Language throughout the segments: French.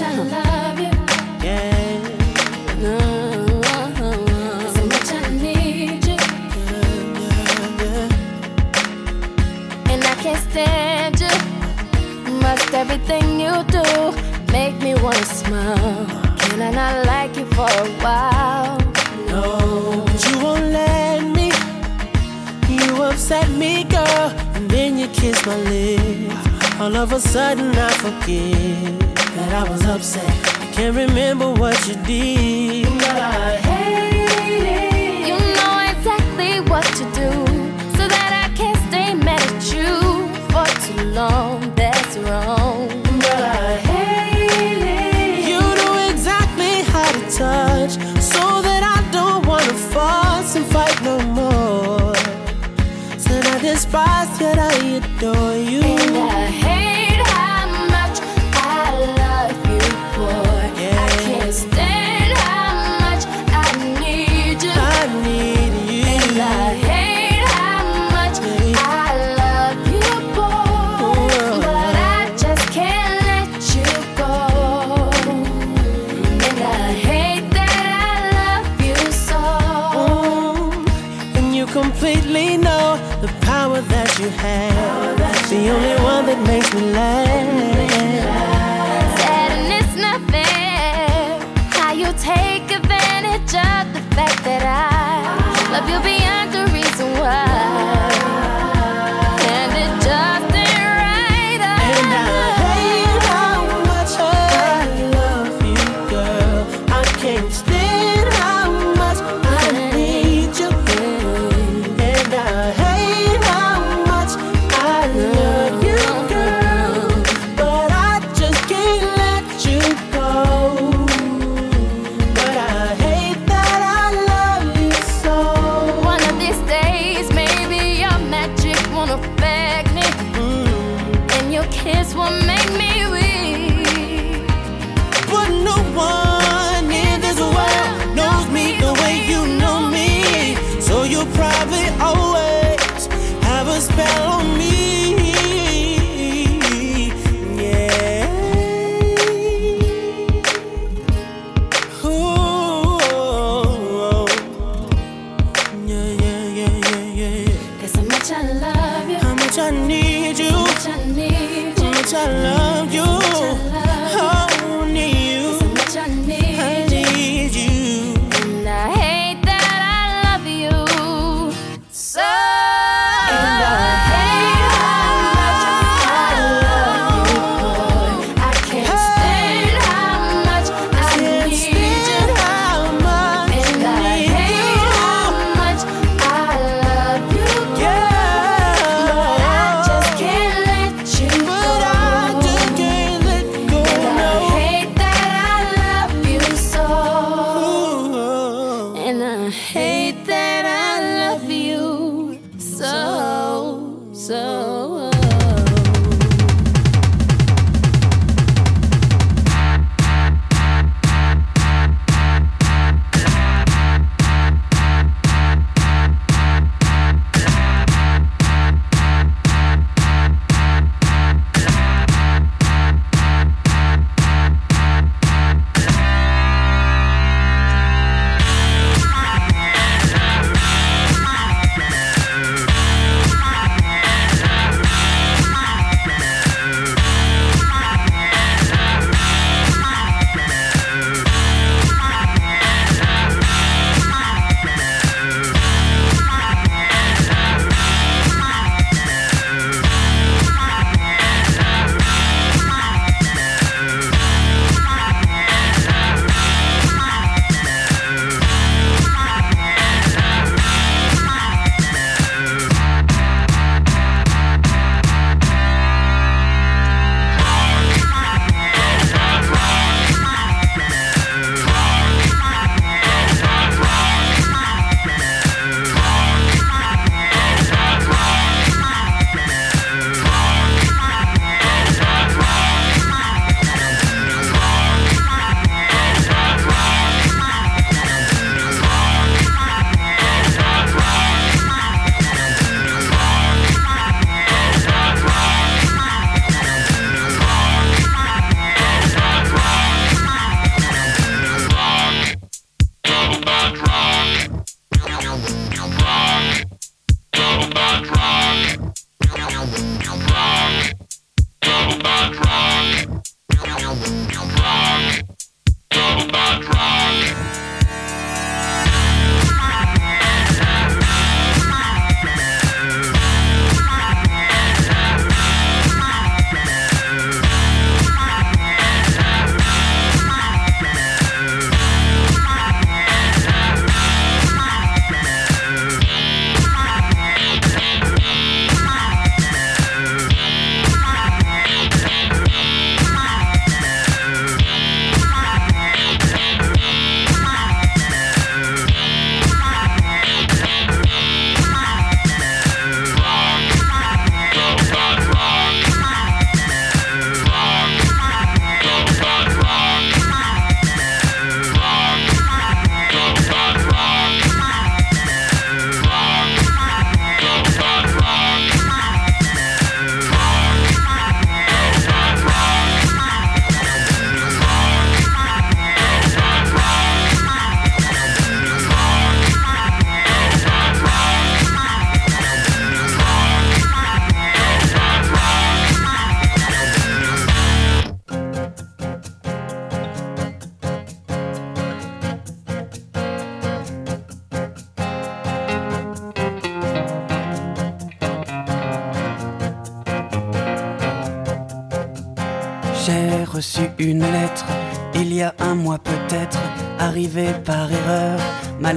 much I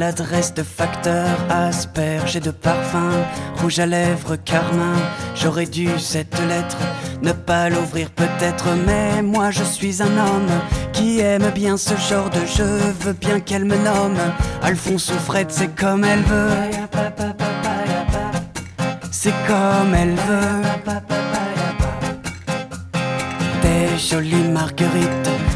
Maladresse de facteur, asperge et de parfum, rouge à lèvres, carmin. J'aurais dû cette lettre ne pas l'ouvrir peut-être, mais moi je suis un homme qui aime bien ce genre de jeu. Veux bien qu'elle me nomme Alphonse ou Fred, c'est comme elle veut. C'est comme elle veut. Des jolies marguerites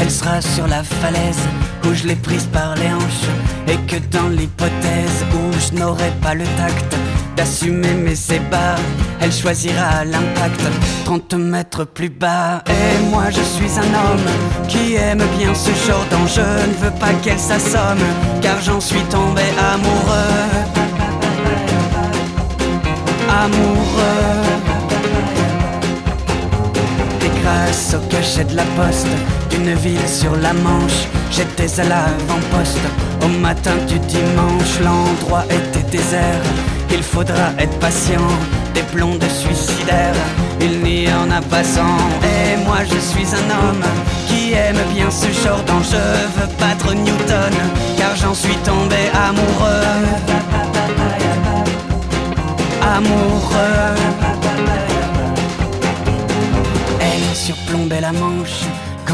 elle sera sur la falaise où je l'ai prise par les hanches et que dans l'hypothèse où je n'aurai pas le tact d'assumer mes ébats, elle choisira l'impact 30 mètres plus bas. Et moi je suis un homme qui aime bien ce genre d'enjeu, ne veux pas qu'elle s'assomme car j'en suis tombé amoureux. Amoureux. Et grâce au cachet de la poste d'une ville sur la Manche, j'étais à l'avant-poste. Au matin du dimanche, l'endroit était désert. Il faudra être patient, des blondes suicidaires, il n'y en a pas sans. Et moi je suis un homme qui aime bien ce genre d'enjeu, veux battre Newton, car j'en suis tombé amoureux. Amoureux. Elle surplombait la manche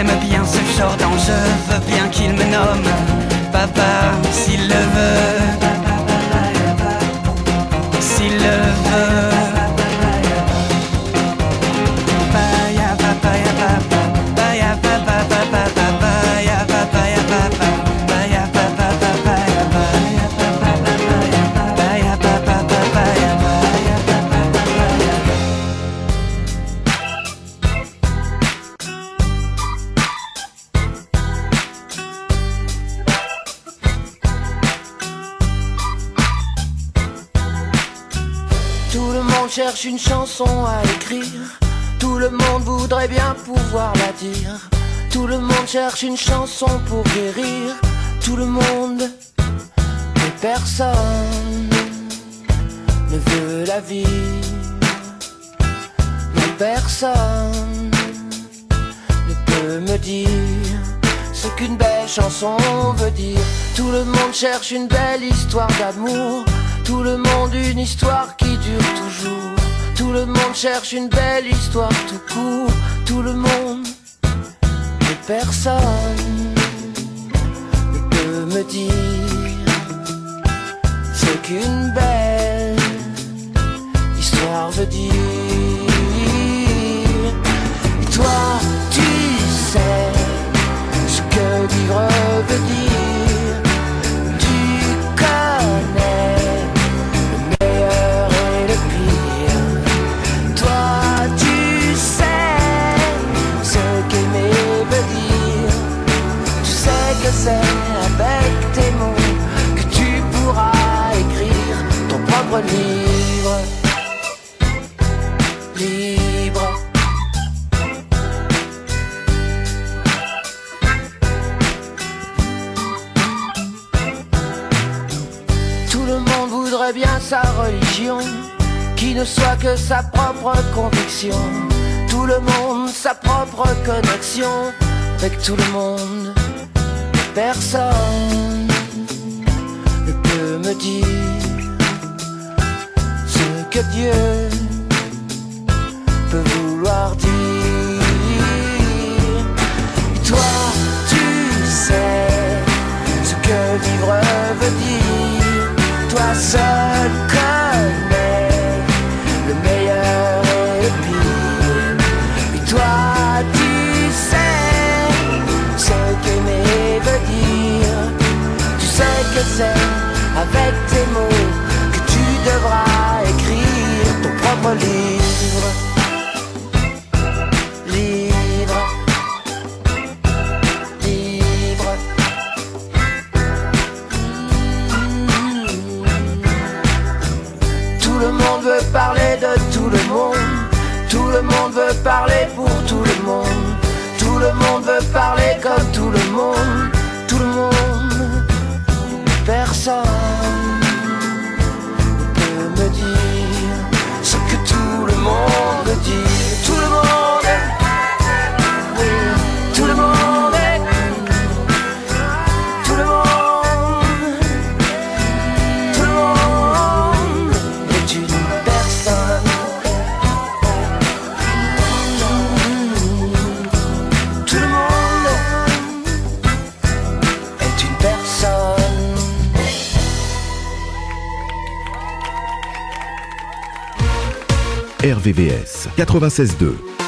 qui aime bien ce genre d'enjeu, bien qu'il me nomme papa s'il le veut. S'il le veut. Cherche une chanson à écrire. Tout le monde voudrait bien pouvoir la dire. Tout le monde cherche une chanson pour guérir. Tout le monde, mais personne ne veut la vie. Mais personne ne peut me dire ce qu'une belle chanson veut dire. Tout le monde cherche une belle histoire d'amour. Tout le monde une histoire qui dure toujours. Tout le monde cherche une belle histoire tout court. Tout le monde, mais personne ne peut me dire ce qu'une belle histoire veut dire. Et toi, sa propre conviction, tout le monde sa propre connexion avec tout le monde. Personne ne peut me dire ce que Dieu peut vouloir dire. Et toi, tu sais ce que vivre veut dire, toi seul. C'est avec tes mots que tu devras écrire ton propre livre. parler de tout le monde. Tout le monde veut parler pour tout le monde. Tout le monde veut parler comme tout le monde. RVVS 96.2.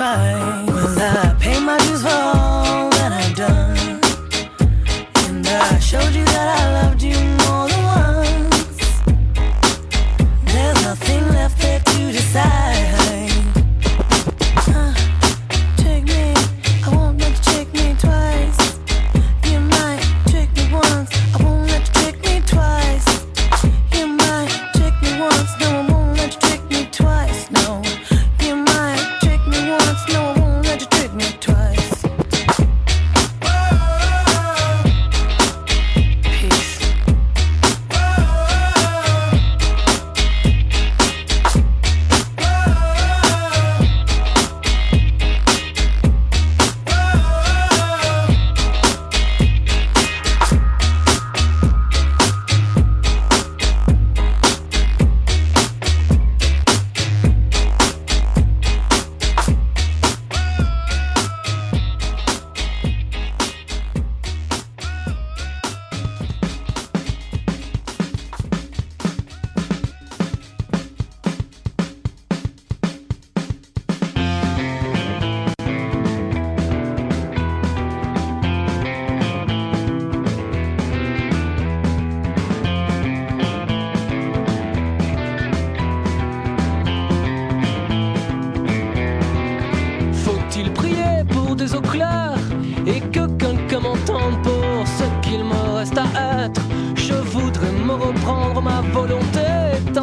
time.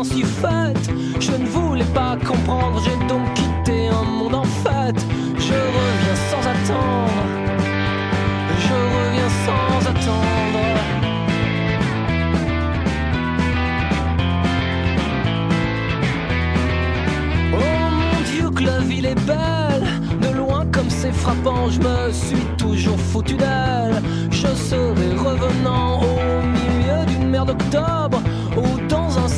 si. Je ne voulais pas comprendre, j'ai donc quitté un monde en fête. Je reviens sans attendre. Je reviens sans attendre. Oh mon Dieu, que la ville est belle. De loin comme c'est frappant, je me suis toujours foutu d'elle. Je serai revenant au milieu d'une mer d'octobre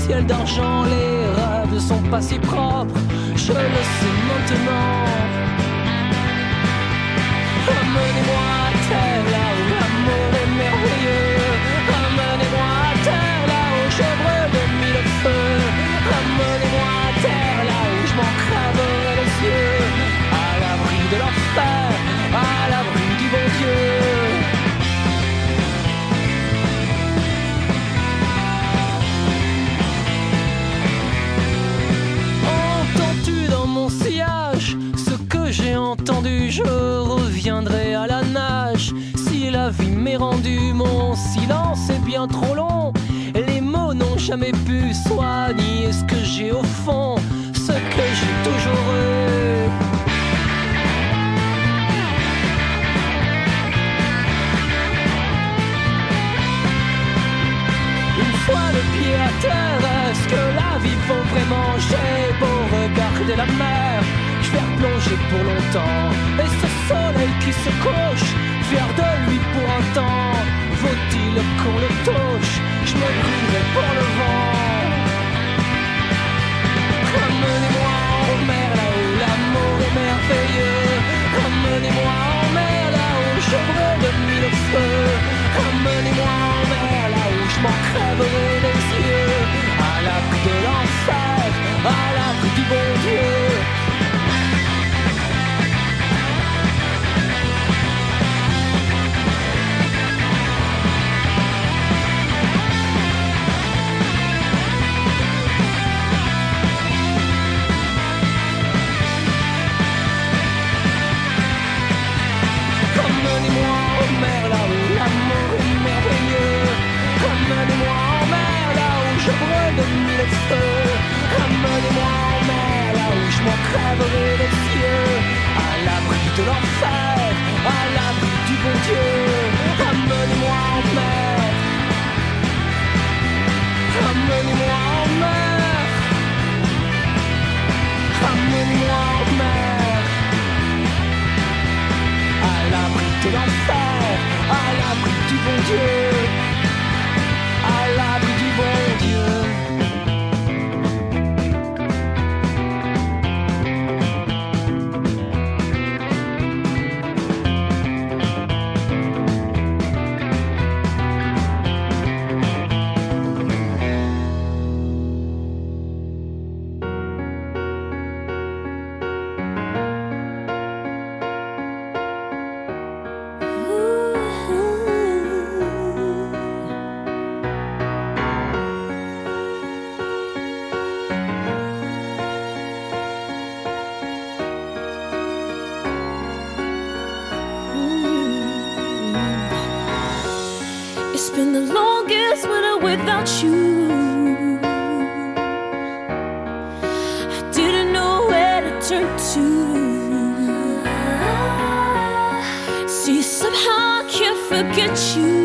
ciel d'argent, les rêves ne sont pas si propres, je le sais maintenant. entendu, je reviendrai à la nage. Si la vie m'est rendue, mon silence est bien trop long. Les mots n'ont jamais pu soigner ce que j'ai au fond, ce que j'ai toujours eu. Une fois le pied à terre, est-ce que la vie vaut vraiment cher? plongé pour longtemps. Et ce soleil qui se couche, fier de lui pour un temps, vaut-il qu'on le touche? Je me brûlerai pour le vent. been the longest winter without you. I didn't know where to turn to. See, somehow I can't forget you.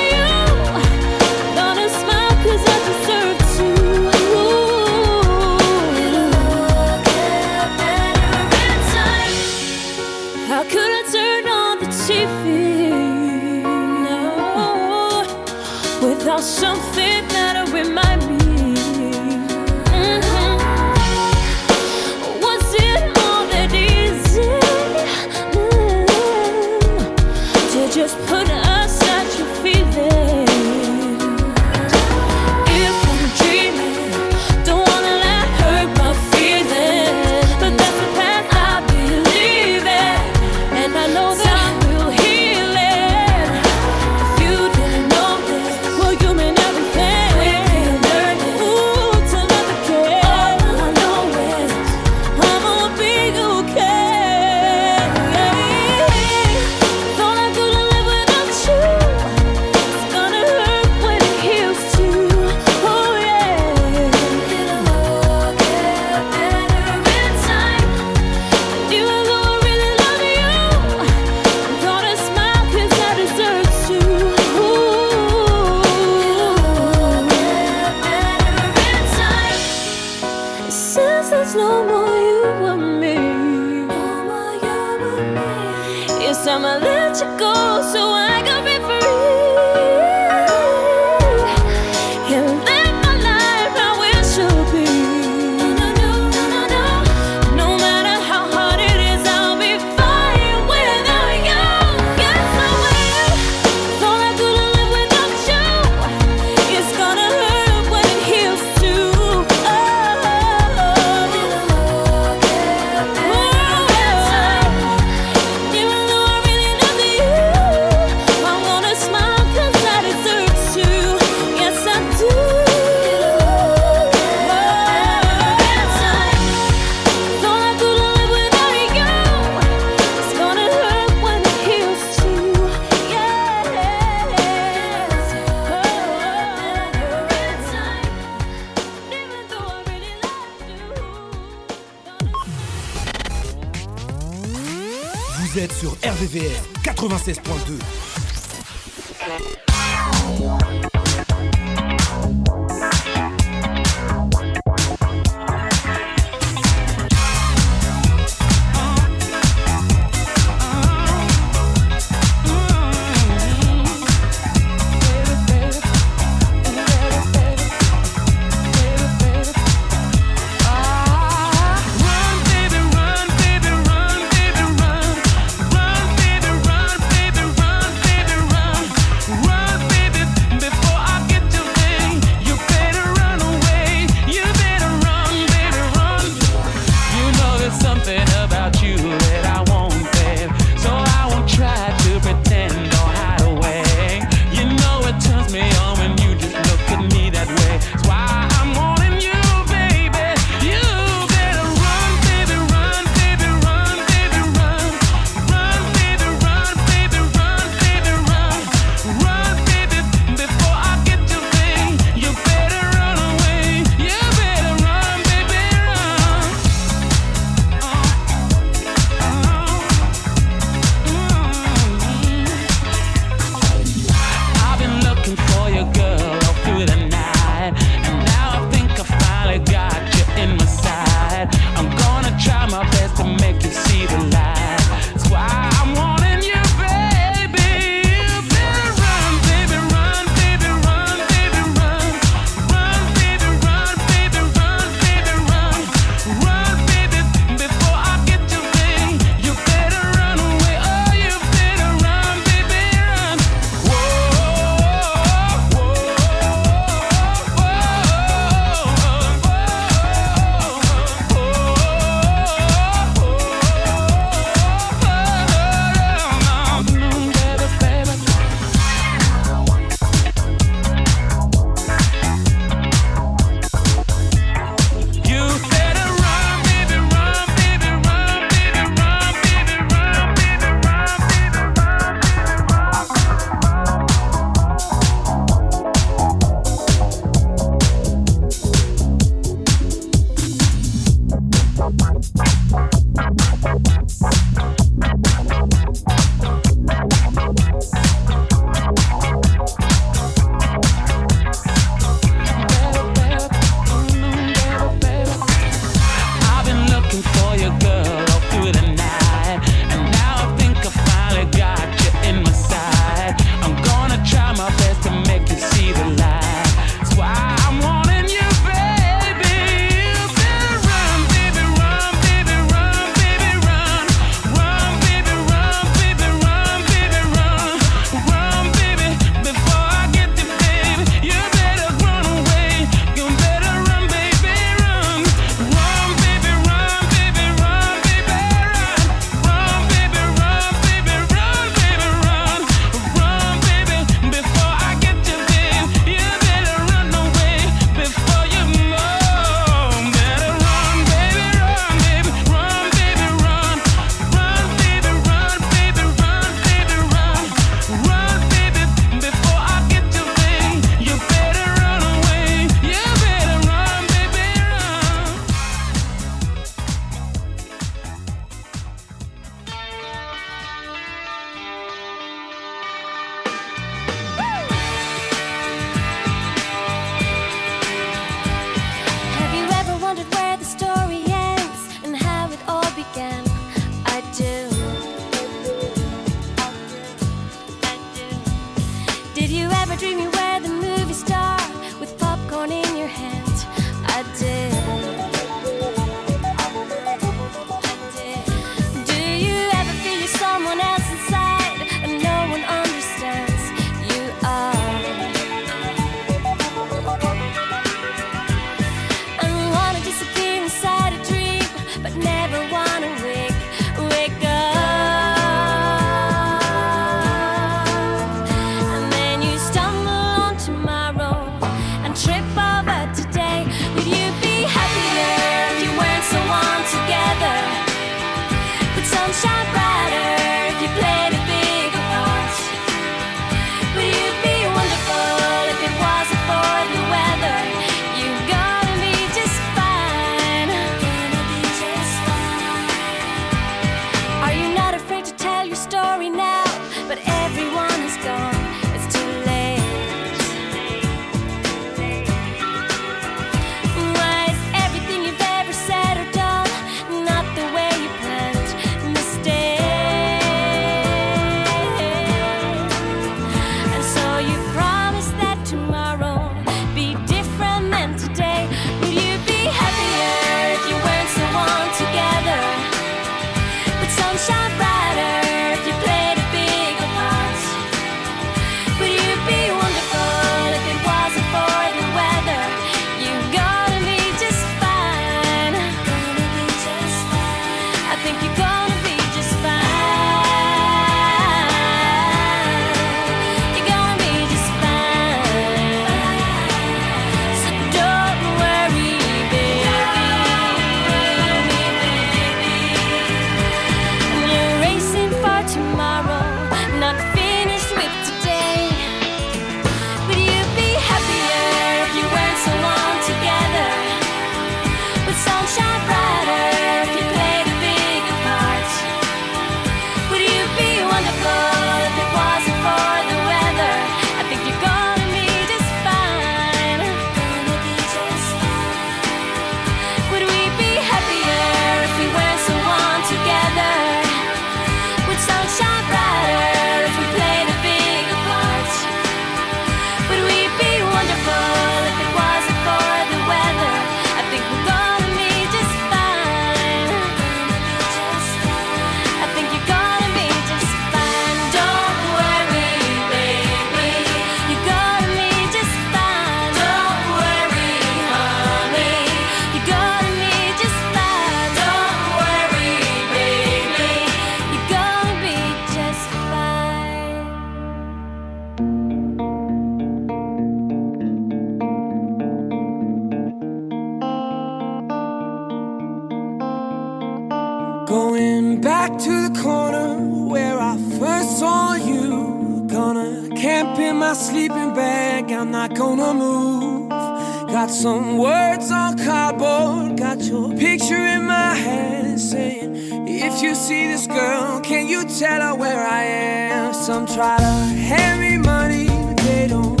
If you see this girl, can you tell her where I am? Some try to hand me money, but they don't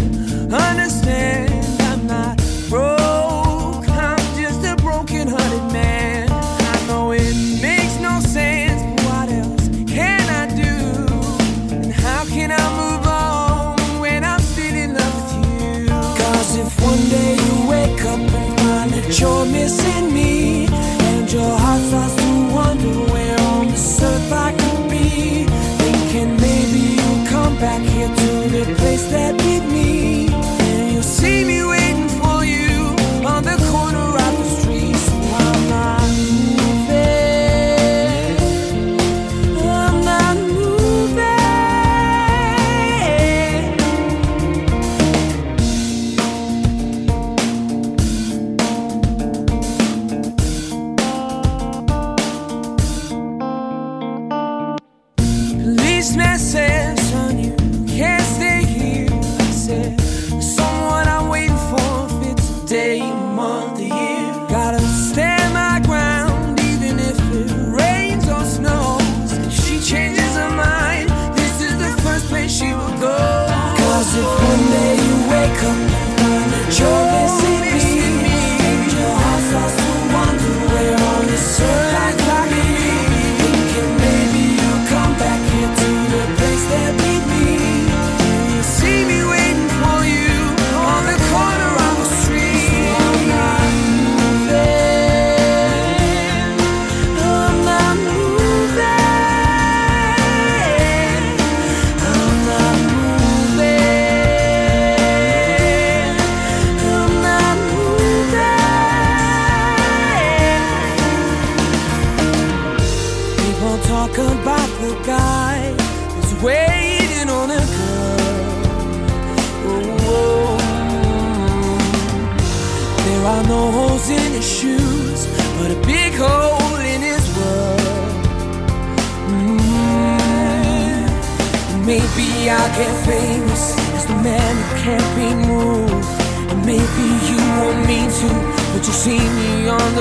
understand.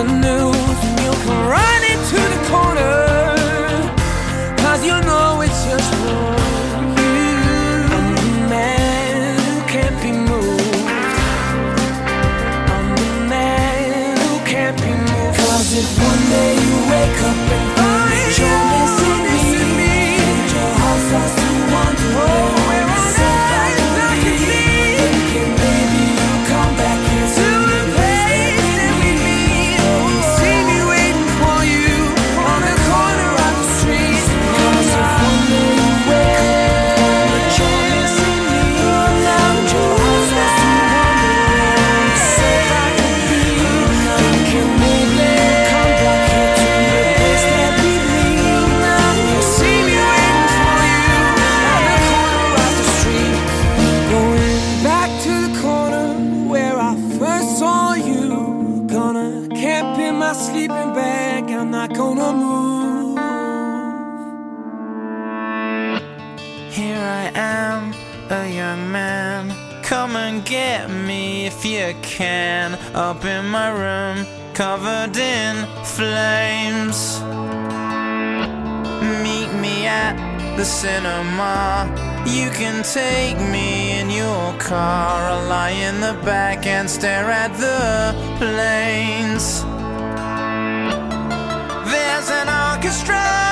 new can up in my room covered in flames. Meet me at the cinema. You can take me in your car. I'll lie in the back and stare at the planes. There's an orchestra.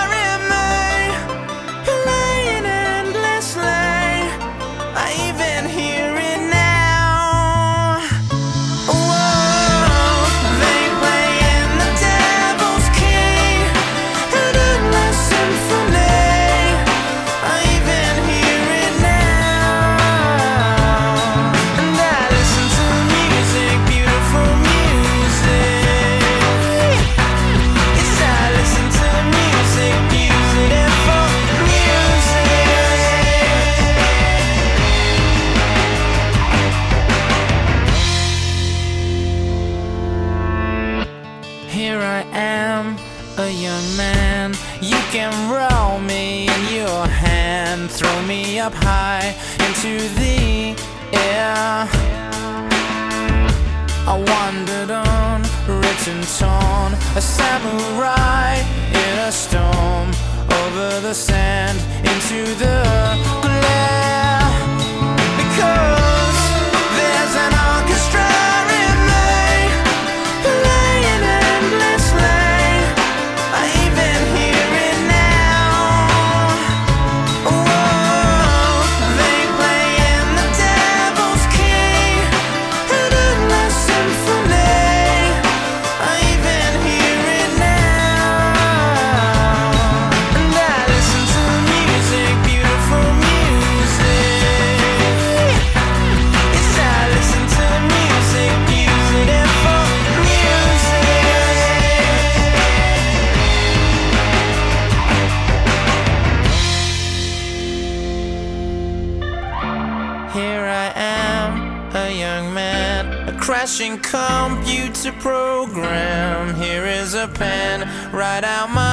to the computer program. Here is a pen, write out my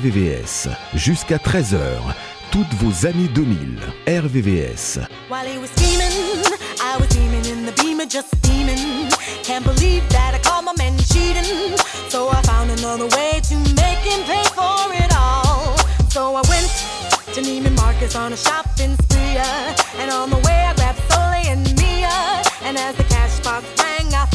RVVS. Jusqu'à 13h, toutes vos années 2000. RVVS. While he was steaming, I was steaming in the beamer, just steaming. Can't believe that I called my man cheating. So I found another way to make him pay for it all. So I went to Neiman Marcus on a shopping spree. Uh, and on the way, I grabbed Sole and Mia. And as the cash box rang, I